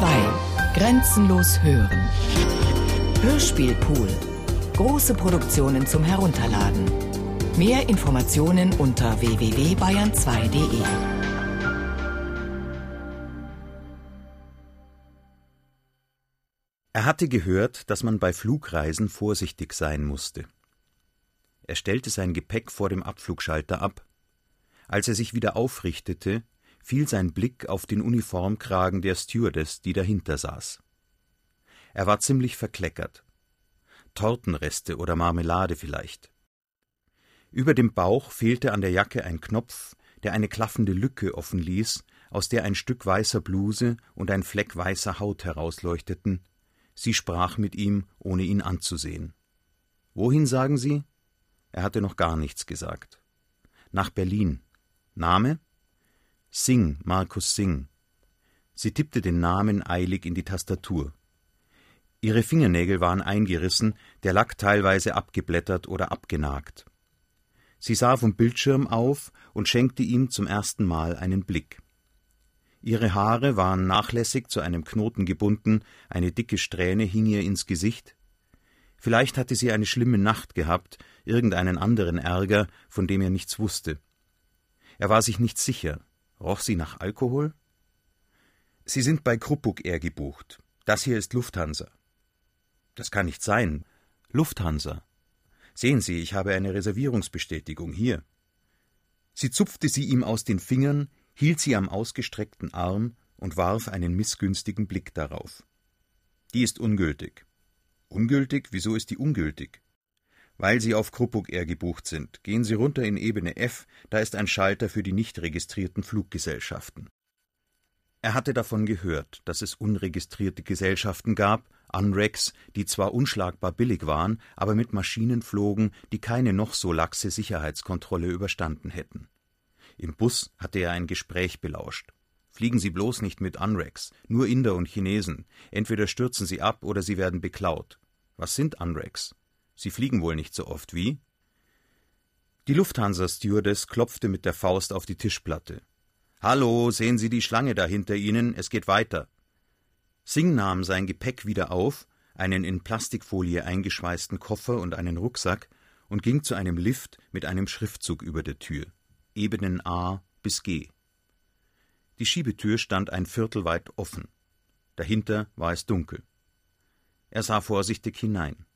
2. Grenzenlos hören. Hörspielpool. Große Produktionen zum Herunterladen. Mehr Informationen unter www.bayern2.de. Er hatte gehört, dass man bei Flugreisen vorsichtig sein musste. Er stellte sein Gepäck vor dem Abflugschalter ab. Als er sich wieder aufrichtete, fiel sein Blick auf den Uniformkragen der Stewardess, die dahinter saß. Er war ziemlich verkleckert. Tortenreste oder Marmelade vielleicht. Über dem Bauch fehlte an der Jacke ein Knopf, der eine klaffende Lücke offen ließ, aus der ein Stück weißer Bluse und ein Fleck weißer Haut herausleuchteten. Sie sprach mit ihm, ohne ihn anzusehen. Wohin sagen Sie? Er hatte noch gar nichts gesagt. Nach Berlin. Name? Singh, Markus Singh. Sie tippte den Namen eilig in die Tastatur. Ihre Fingernägel waren eingerissen, der Lack teilweise abgeblättert oder abgenagt. Sie sah vom Bildschirm auf und schenkte ihm zum ersten Mal einen Blick. Ihre Haare waren nachlässig zu einem Knoten gebunden, eine dicke Strähne hing ihr ins Gesicht. Vielleicht hatte sie eine schlimme Nacht gehabt, irgendeinen anderen Ärger, von dem er nichts wusste. Er war sich nicht sicher. Roch sie nach Alkohol? Sie sind bei Kruppuck Air gebucht. Das hier ist Lufthansa. Das kann nicht sein. Lufthansa. Sehen Sie, ich habe eine Reservierungsbestätigung hier. Sie zupfte sie ihm aus den Fingern, hielt sie am ausgestreckten Arm und warf einen missgünstigen Blick darauf. Die ist ungültig. Ungültig? Wieso ist die ungültig? Weil Sie auf Kruppuck Air gebucht sind, gehen Sie runter in Ebene F, da ist ein Schalter für die nicht registrierten Fluggesellschaften. Er hatte davon gehört, dass es unregistrierte Gesellschaften gab, Unregs, die zwar unschlagbar billig waren, aber mit Maschinen flogen, die keine noch so laxe Sicherheitskontrolle überstanden hätten. Im Bus hatte er ein Gespräch belauscht. Fliegen Sie bloß nicht mit Unregs, nur Inder und Chinesen. Entweder stürzen Sie ab oder Sie werden beklaut. Was sind Unregs? Sie fliegen wohl nicht so oft wie? Die Lufthansa-Stewardess klopfte mit der Faust auf die Tischplatte. Hallo, sehen Sie die Schlange da hinter Ihnen? Es geht weiter. Singh nahm sein Gepäck wieder auf, einen in Plastikfolie eingeschweißten Koffer und einen Rucksack und ging zu einem Lift mit einem Schriftzug über der Tür. Ebenen A bis G. Die Schiebetür stand ein Viertel weit offen. Dahinter war es dunkel. Er sah vorsichtig hinein.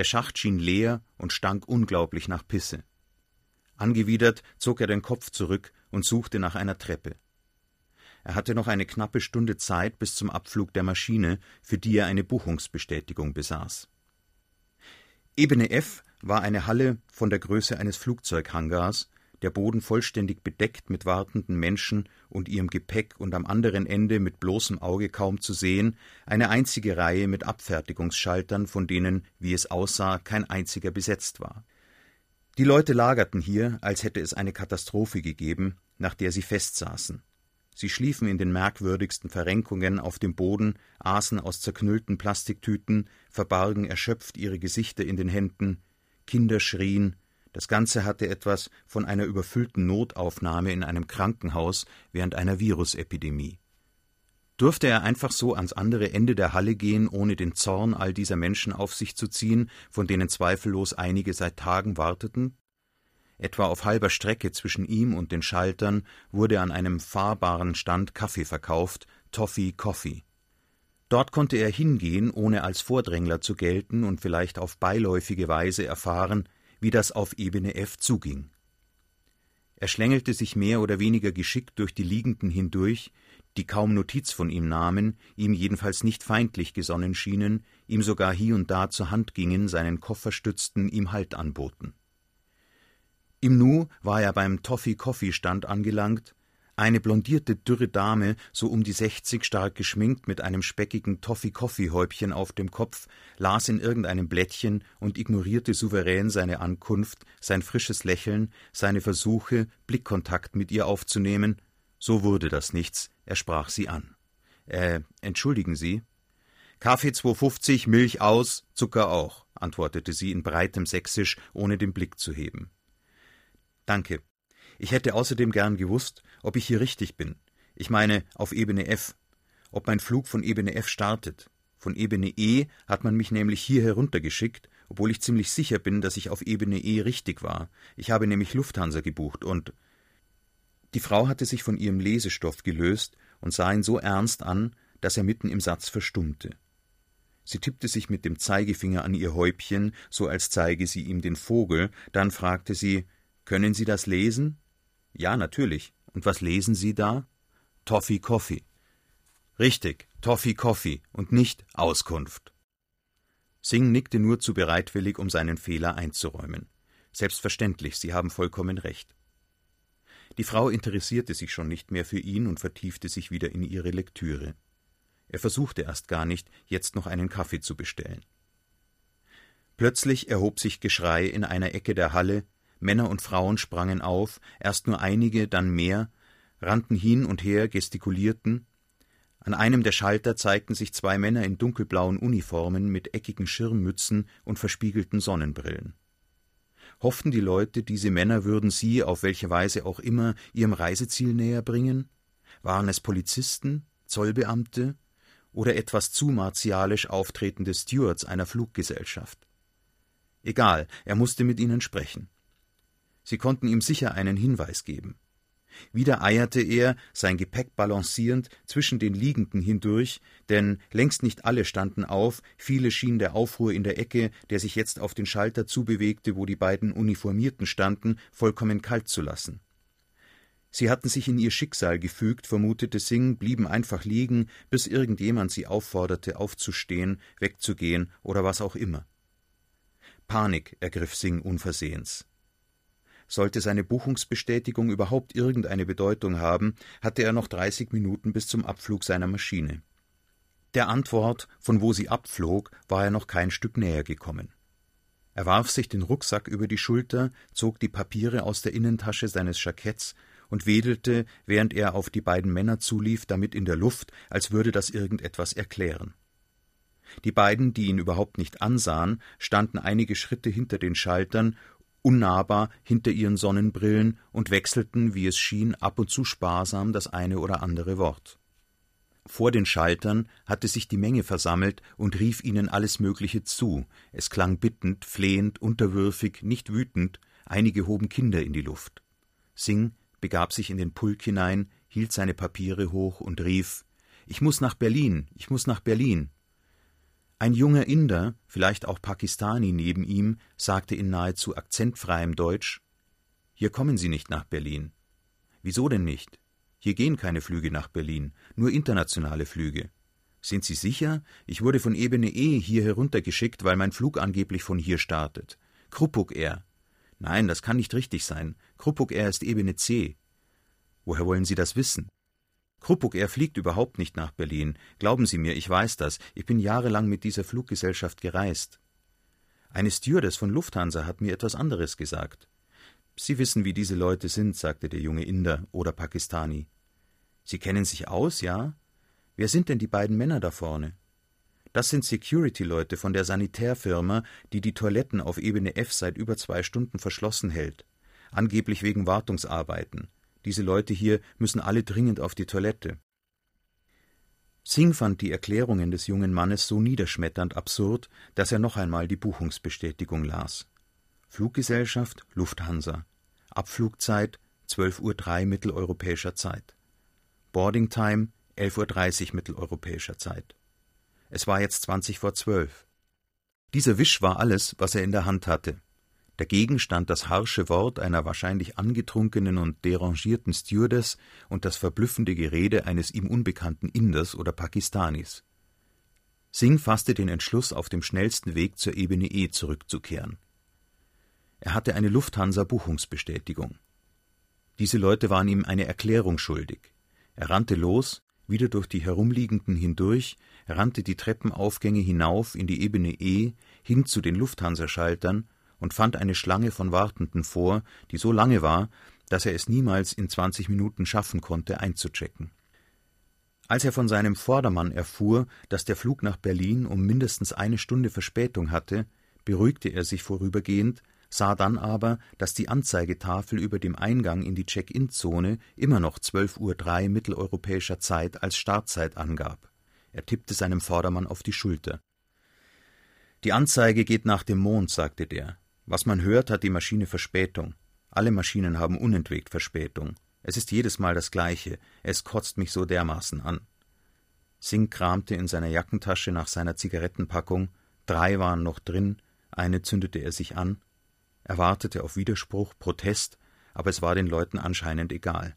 Der Schacht schien leer und stank unglaublich nach Pisse. Angewidert zog er den Kopf zurück und suchte nach einer Treppe. Er hatte noch eine knappe Stunde Zeit bis zum Abflug der Maschine, für die er eine Buchungsbestätigung besaß. Ebene F war eine Halle von der Größe eines Flugzeughangars, der Boden vollständig bedeckt mit wartenden Menschen und ihrem Gepäck und am anderen Ende mit bloßem Auge kaum zu sehen eine einzige Reihe mit Abfertigungsschaltern, von denen, wie es aussah, kein einziger besetzt war. Die Leute lagerten hier, als hätte es eine Katastrophe gegeben, nach der sie festsaßen. Sie schliefen in den merkwürdigsten Verrenkungen auf dem Boden, aßen aus zerknüllten Plastiktüten, verbargen erschöpft ihre Gesichter in den Händen, Kinder schrien, das Ganze hatte etwas von einer überfüllten Notaufnahme in einem Krankenhaus während einer Virusepidemie. Durfte er einfach so ans andere Ende der Halle gehen, ohne den Zorn all dieser Menschen auf sich zu ziehen, von denen zweifellos einige seit Tagen warteten? Etwa auf halber Strecke zwischen ihm und den Schaltern wurde an einem fahrbaren Stand Kaffee verkauft, Toffee Coffee. Dort konnte er hingehen, ohne als Vordrängler zu gelten und vielleicht auf beiläufige Weise erfahren, wie das auf Ebene F zuging. Er schlängelte sich mehr oder weniger geschickt durch die Liegenden hindurch, die kaum Notiz von ihm nahmen, ihm jedenfalls nicht feindlich gesonnen schienen, ihm sogar hie und da zur Hand gingen, seinen Koffer stützten, ihm Halt anboten. Im Nu war er beim Toffee-Coffee-Stand angelangt, eine blondierte, dürre Dame, so um die sechzig, stark geschminkt, mit einem speckigen Toffee-Coffee-Häubchen auf dem Kopf, las in irgendeinem Blättchen und ignorierte souverän seine Ankunft, sein frisches Lächeln, seine Versuche, Blickkontakt mit ihr aufzunehmen. So wurde das nichts, er sprach sie an. Äh, entschuldigen Sie? Kaffee 250, Milch aus, Zucker auch, antwortete sie in breitem Sächsisch, ohne den Blick zu heben. Danke, ich hätte außerdem gern gewusst, ob ich hier richtig bin. Ich meine, auf Ebene F. ob mein Flug von Ebene F startet. Von Ebene E hat man mich nämlich hier heruntergeschickt, obwohl ich ziemlich sicher bin, dass ich auf Ebene E richtig war. Ich habe nämlich Lufthansa gebucht und die Frau hatte sich von ihrem Lesestoff gelöst und sah ihn so ernst an, dass er mitten im Satz verstummte. Sie tippte sich mit dem Zeigefinger an ihr Häubchen, so als zeige sie ihm den Vogel, dann fragte sie Können Sie das lesen? Ja, natürlich. Und was lesen Sie da? Toffee Coffee. Richtig, Toffee Coffee und nicht Auskunft. Singh nickte nur zu bereitwillig, um seinen Fehler einzuräumen. Selbstverständlich, Sie haben vollkommen recht. Die Frau interessierte sich schon nicht mehr für ihn und vertiefte sich wieder in ihre Lektüre. Er versuchte erst gar nicht, jetzt noch einen Kaffee zu bestellen. Plötzlich erhob sich Geschrei in einer Ecke der Halle, Männer und Frauen sprangen auf, erst nur einige, dann mehr, rannten hin und her, gestikulierten. An einem der Schalter zeigten sich zwei Männer in dunkelblauen Uniformen mit eckigen Schirmmützen und verspiegelten Sonnenbrillen. Hofften die Leute, diese Männer würden sie, auf welche Weise auch immer, ihrem Reiseziel näher bringen? Waren es Polizisten, Zollbeamte, oder etwas zu martialisch auftretende Stewards einer Fluggesellschaft. Egal, er musste mit ihnen sprechen. Sie konnten ihm sicher einen Hinweis geben. Wieder eierte er, sein Gepäck balancierend, zwischen den Liegenden hindurch, denn längst nicht alle standen auf, viele schien der Aufruhr in der Ecke, der sich jetzt auf den Schalter zubewegte, wo die beiden Uniformierten standen, vollkommen kalt zu lassen. Sie hatten sich in ihr Schicksal gefügt, vermutete Singh, blieben einfach liegen, bis irgendjemand sie aufforderte, aufzustehen, wegzugehen oder was auch immer. Panik ergriff Singh unversehens. Sollte seine Buchungsbestätigung überhaupt irgendeine Bedeutung haben, hatte er noch dreißig Minuten bis zum Abflug seiner Maschine. Der Antwort, von wo sie abflog, war er noch kein Stück näher gekommen. Er warf sich den Rucksack über die Schulter, zog die Papiere aus der Innentasche seines Jacketts und wedelte, während er auf die beiden Männer zulief, damit in der Luft, als würde das irgendetwas erklären. Die beiden, die ihn überhaupt nicht ansahen, standen einige Schritte hinter den Schaltern, unnahbar hinter ihren Sonnenbrillen und wechselten, wie es schien, ab und zu sparsam das eine oder andere Wort. Vor den Schaltern hatte sich die Menge versammelt und rief ihnen alles Mögliche zu. Es klang bittend, flehend, unterwürfig, nicht wütend, einige hoben Kinder in die Luft. Singh begab sich in den Pulk hinein, hielt seine Papiere hoch und rief Ich muss nach Berlin, ich muss nach Berlin. Ein junger Inder, vielleicht auch Pakistani neben ihm, sagte in nahezu akzentfreiem Deutsch Hier kommen Sie nicht nach Berlin. Wieso denn nicht? Hier gehen keine Flüge nach Berlin, nur internationale Flüge. Sind Sie sicher? Ich wurde von Ebene E hier heruntergeschickt, weil mein Flug angeblich von hier startet. Krupuk Air. Nein, das kann nicht richtig sein. Krupuk Air ist Ebene C. Woher wollen Sie das wissen? Krupuk Air fliegt überhaupt nicht nach Berlin. Glauben Sie mir, ich weiß das. Ich bin jahrelang mit dieser Fluggesellschaft gereist. Eine Stewardess von Lufthansa hat mir etwas anderes gesagt. Sie wissen, wie diese Leute sind, sagte der junge Inder oder Pakistani. Sie kennen sich aus, ja? Wer sind denn die beiden Männer da vorne? Das sind Security-Leute von der Sanitärfirma, die die Toiletten auf Ebene F seit über zwei Stunden verschlossen hält. Angeblich wegen Wartungsarbeiten. Diese Leute hier müssen alle dringend auf die Toilette. Singh fand die Erklärungen des jungen Mannes so niederschmetternd absurd, dass er noch einmal die Buchungsbestätigung las. Fluggesellschaft Lufthansa. Abflugzeit 12.03 Uhr mitteleuropäischer Zeit. Boarding Time 11.30 Uhr mitteleuropäischer Zeit. Es war jetzt zwanzig vor zwölf. Dieser Wisch war alles, was er in der Hand hatte. Dagegen stand das harsche Wort einer wahrscheinlich angetrunkenen und derangierten Stewardess und das verblüffende Gerede eines ihm unbekannten Inders oder Pakistanis. Singh fasste den Entschluss, auf dem schnellsten Weg zur Ebene E zurückzukehren. Er hatte eine Lufthansa-Buchungsbestätigung. Diese Leute waren ihm eine Erklärung schuldig. Er rannte los, wieder durch die Herumliegenden hindurch, rannte die Treppenaufgänge hinauf in die Ebene E, hin zu den Lufthansa-Schaltern und fand eine Schlange von Wartenden vor, die so lange war, dass er es niemals in zwanzig Minuten schaffen konnte, einzuchecken. Als er von seinem Vordermann erfuhr, dass der Flug nach Berlin um mindestens eine Stunde Verspätung hatte, beruhigte er sich vorübergehend, sah dann aber, dass die Anzeigetafel über dem Eingang in die Check-in-Zone immer noch 12.03 Uhr mitteleuropäischer Zeit als Startzeit angab. Er tippte seinem Vordermann auf die Schulter. Die Anzeige geht nach dem Mond, sagte der. Was man hört, hat die Maschine Verspätung. Alle Maschinen haben unentwegt Verspätung. Es ist jedes Mal das Gleiche. Es kotzt mich so dermaßen an. Singh kramte in seiner Jackentasche nach seiner Zigarettenpackung. Drei waren noch drin. Eine zündete er sich an. Er wartete auf Widerspruch, Protest, aber es war den Leuten anscheinend egal.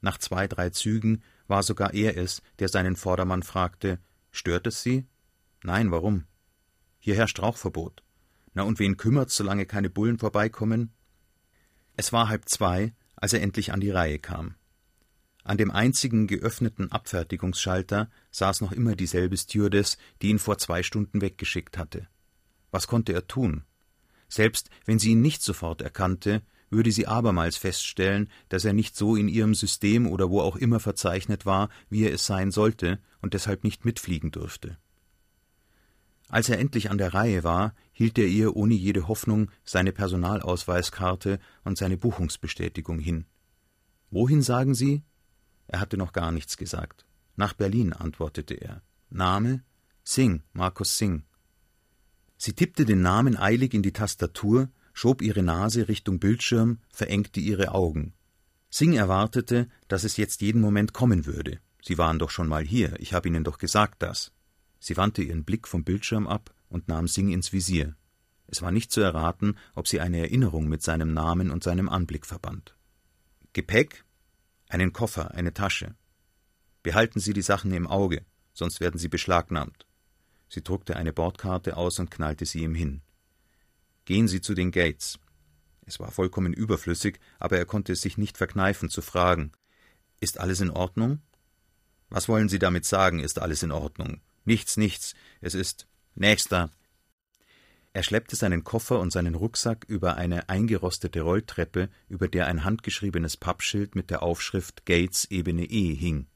Nach zwei, drei Zügen war sogar er es, der seinen Vordermann fragte: Stört es Sie? Nein, warum? Hier herrscht Rauchverbot. Na und wen kümmert's, solange keine Bullen vorbeikommen? Es war halb zwei, als er endlich an die Reihe kam. An dem einzigen geöffneten Abfertigungsschalter saß noch immer dieselbe Stewardess, die ihn vor zwei Stunden weggeschickt hatte. Was konnte er tun? Selbst wenn sie ihn nicht sofort erkannte, würde sie abermals feststellen, dass er nicht so in ihrem System oder wo auch immer verzeichnet war, wie er es sein sollte und deshalb nicht mitfliegen durfte. Als er endlich an der Reihe war, hielt er ihr ohne jede Hoffnung seine Personalausweiskarte und seine Buchungsbestätigung hin. Wohin sagen Sie? Er hatte noch gar nichts gesagt. Nach Berlin, antwortete er. Name? Singh, Markus Singh. Sie tippte den Namen eilig in die Tastatur, schob ihre Nase Richtung Bildschirm, verengte ihre Augen. Singh erwartete, dass es jetzt jeden Moment kommen würde. Sie waren doch schon mal hier, ich habe Ihnen doch gesagt das. Sie wandte ihren Blick vom Bildschirm ab und nahm Singh ins Visier. Es war nicht zu erraten, ob sie eine Erinnerung mit seinem Namen und seinem Anblick verband. Gepäck? Einen Koffer, eine Tasche. Behalten Sie die Sachen im Auge, sonst werden sie beschlagnahmt. Sie druckte eine Bordkarte aus und knallte sie ihm hin. Gehen Sie zu den Gates. Es war vollkommen überflüssig, aber er konnte es sich nicht verkneifen zu fragen. Ist alles in Ordnung? Was wollen Sie damit sagen, ist alles in Ordnung? Nichts, nichts. Es ist. Nächster. Er schleppte seinen Koffer und seinen Rucksack über eine eingerostete Rolltreppe, über der ein handgeschriebenes Pappschild mit der Aufschrift Gates Ebene E hing.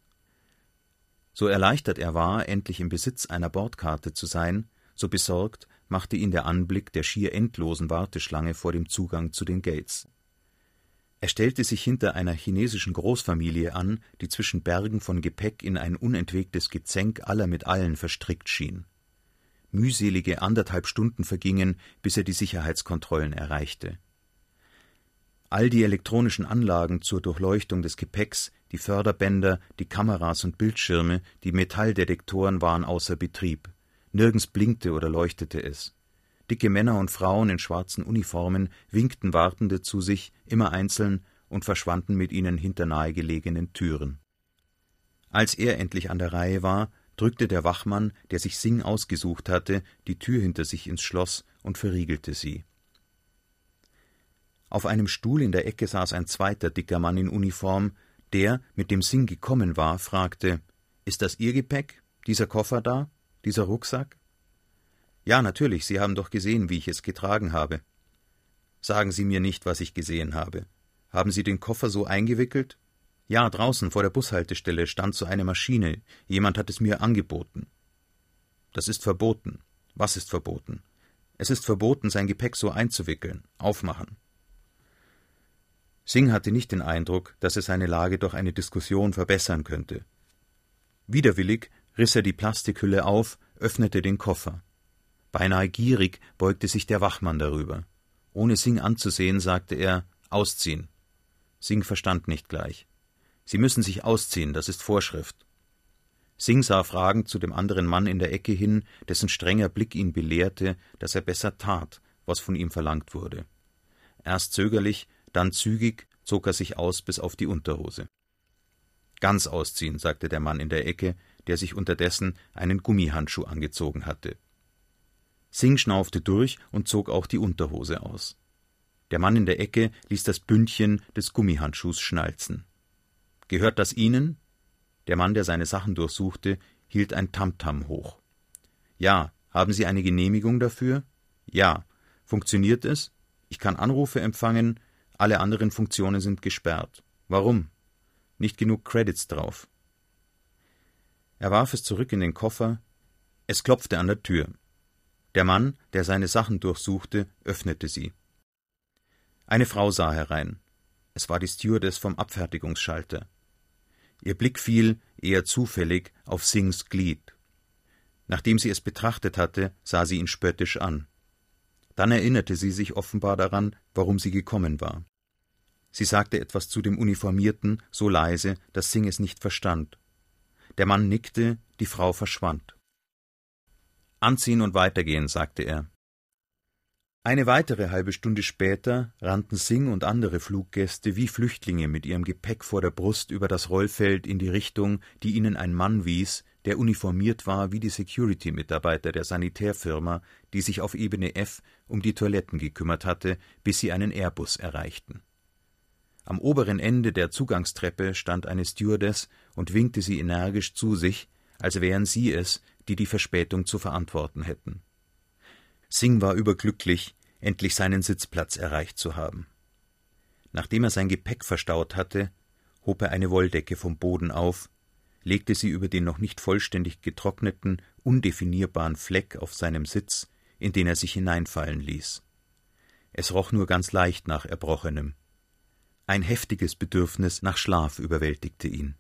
So erleichtert er war, endlich im Besitz einer Bordkarte zu sein, so besorgt machte ihn der Anblick der schier endlosen Warteschlange vor dem Zugang zu den Gates. Er stellte sich hinter einer chinesischen Großfamilie an, die zwischen Bergen von Gepäck in ein unentwegtes Gezänk aller mit allen verstrickt schien. Mühselige anderthalb Stunden vergingen, bis er die Sicherheitskontrollen erreichte. All die elektronischen Anlagen zur Durchleuchtung des Gepäcks, die Förderbänder, die Kameras und Bildschirme, die Metalldetektoren waren außer Betrieb. Nirgends blinkte oder leuchtete es. Dicke Männer und Frauen in schwarzen Uniformen winkten Wartende zu sich, immer einzeln, und verschwanden mit ihnen hinter nahegelegenen Türen. Als er endlich an der Reihe war, drückte der Wachmann, der sich Sing ausgesucht hatte, die Tür hinter sich ins Schloss und verriegelte sie. Auf einem Stuhl in der Ecke saß ein zweiter dicker Mann in Uniform, der, mit dem Sing gekommen war, fragte Ist das Ihr Gepäck, dieser Koffer da, dieser Rucksack? Ja, natürlich, Sie haben doch gesehen, wie ich es getragen habe. Sagen Sie mir nicht, was ich gesehen habe. Haben Sie den Koffer so eingewickelt? Ja, draußen vor der Bushaltestelle stand so eine Maschine. Jemand hat es mir angeboten. Das ist verboten. Was ist verboten? Es ist verboten, sein Gepäck so einzuwickeln. Aufmachen. Singh hatte nicht den Eindruck, dass er seine Lage durch eine Diskussion verbessern könnte. Widerwillig riss er die Plastikhülle auf, öffnete den Koffer. Beinahe gierig beugte sich der Wachmann darüber. Ohne Singh anzusehen, sagte er Ausziehen. Singh verstand nicht gleich. Sie müssen sich ausziehen, das ist Vorschrift. Singh sah fragend zu dem anderen Mann in der Ecke hin, dessen strenger Blick ihn belehrte, dass er besser tat, was von ihm verlangt wurde. Erst zögerlich, dann zügig zog er sich aus bis auf die Unterhose. Ganz ausziehen, sagte der Mann in der Ecke, der sich unterdessen einen Gummihandschuh angezogen hatte. Singh schnaufte durch und zog auch die Unterhose aus. Der Mann in der Ecke ließ das Bündchen des Gummihandschuhs schnalzen. Gehört das Ihnen? Der Mann, der seine Sachen durchsuchte, hielt ein Tamtam hoch. Ja, haben Sie eine Genehmigung dafür? Ja. Funktioniert es? Ich kann Anrufe empfangen, alle anderen Funktionen sind gesperrt. Warum? Nicht genug Credits drauf. Er warf es zurück in den Koffer. Es klopfte an der Tür. Der Mann, der seine Sachen durchsuchte, öffnete sie. Eine Frau sah herein. Es war die Stewardess vom Abfertigungsschalter. Ihr Blick fiel, eher zufällig, auf Singhs Glied. Nachdem sie es betrachtet hatte, sah sie ihn spöttisch an. Dann erinnerte sie sich offenbar daran, warum sie gekommen war. Sie sagte etwas zu dem Uniformierten, so leise, dass Singh es nicht verstand. Der Mann nickte, die Frau verschwand. Anziehen und weitergehen, sagte er. Eine weitere halbe Stunde später rannten Singh und andere Fluggäste wie Flüchtlinge mit ihrem Gepäck vor der Brust über das Rollfeld in die Richtung, die ihnen ein Mann wies, der uniformiert war wie die Security-Mitarbeiter der Sanitärfirma, die sich auf Ebene F um die Toiletten gekümmert hatte, bis sie einen Airbus erreichten. Am oberen Ende der Zugangstreppe stand eine Stewardess und winkte sie energisch zu sich, als wären sie es, die die Verspätung zu verantworten hätten. Singh war überglücklich, endlich seinen Sitzplatz erreicht zu haben. Nachdem er sein Gepäck verstaut hatte, hob er eine Wolldecke vom Boden auf, legte sie über den noch nicht vollständig getrockneten, undefinierbaren Fleck auf seinem Sitz, in den er sich hineinfallen ließ. Es roch nur ganz leicht nach Erbrochenem. Ein heftiges Bedürfnis nach Schlaf überwältigte ihn.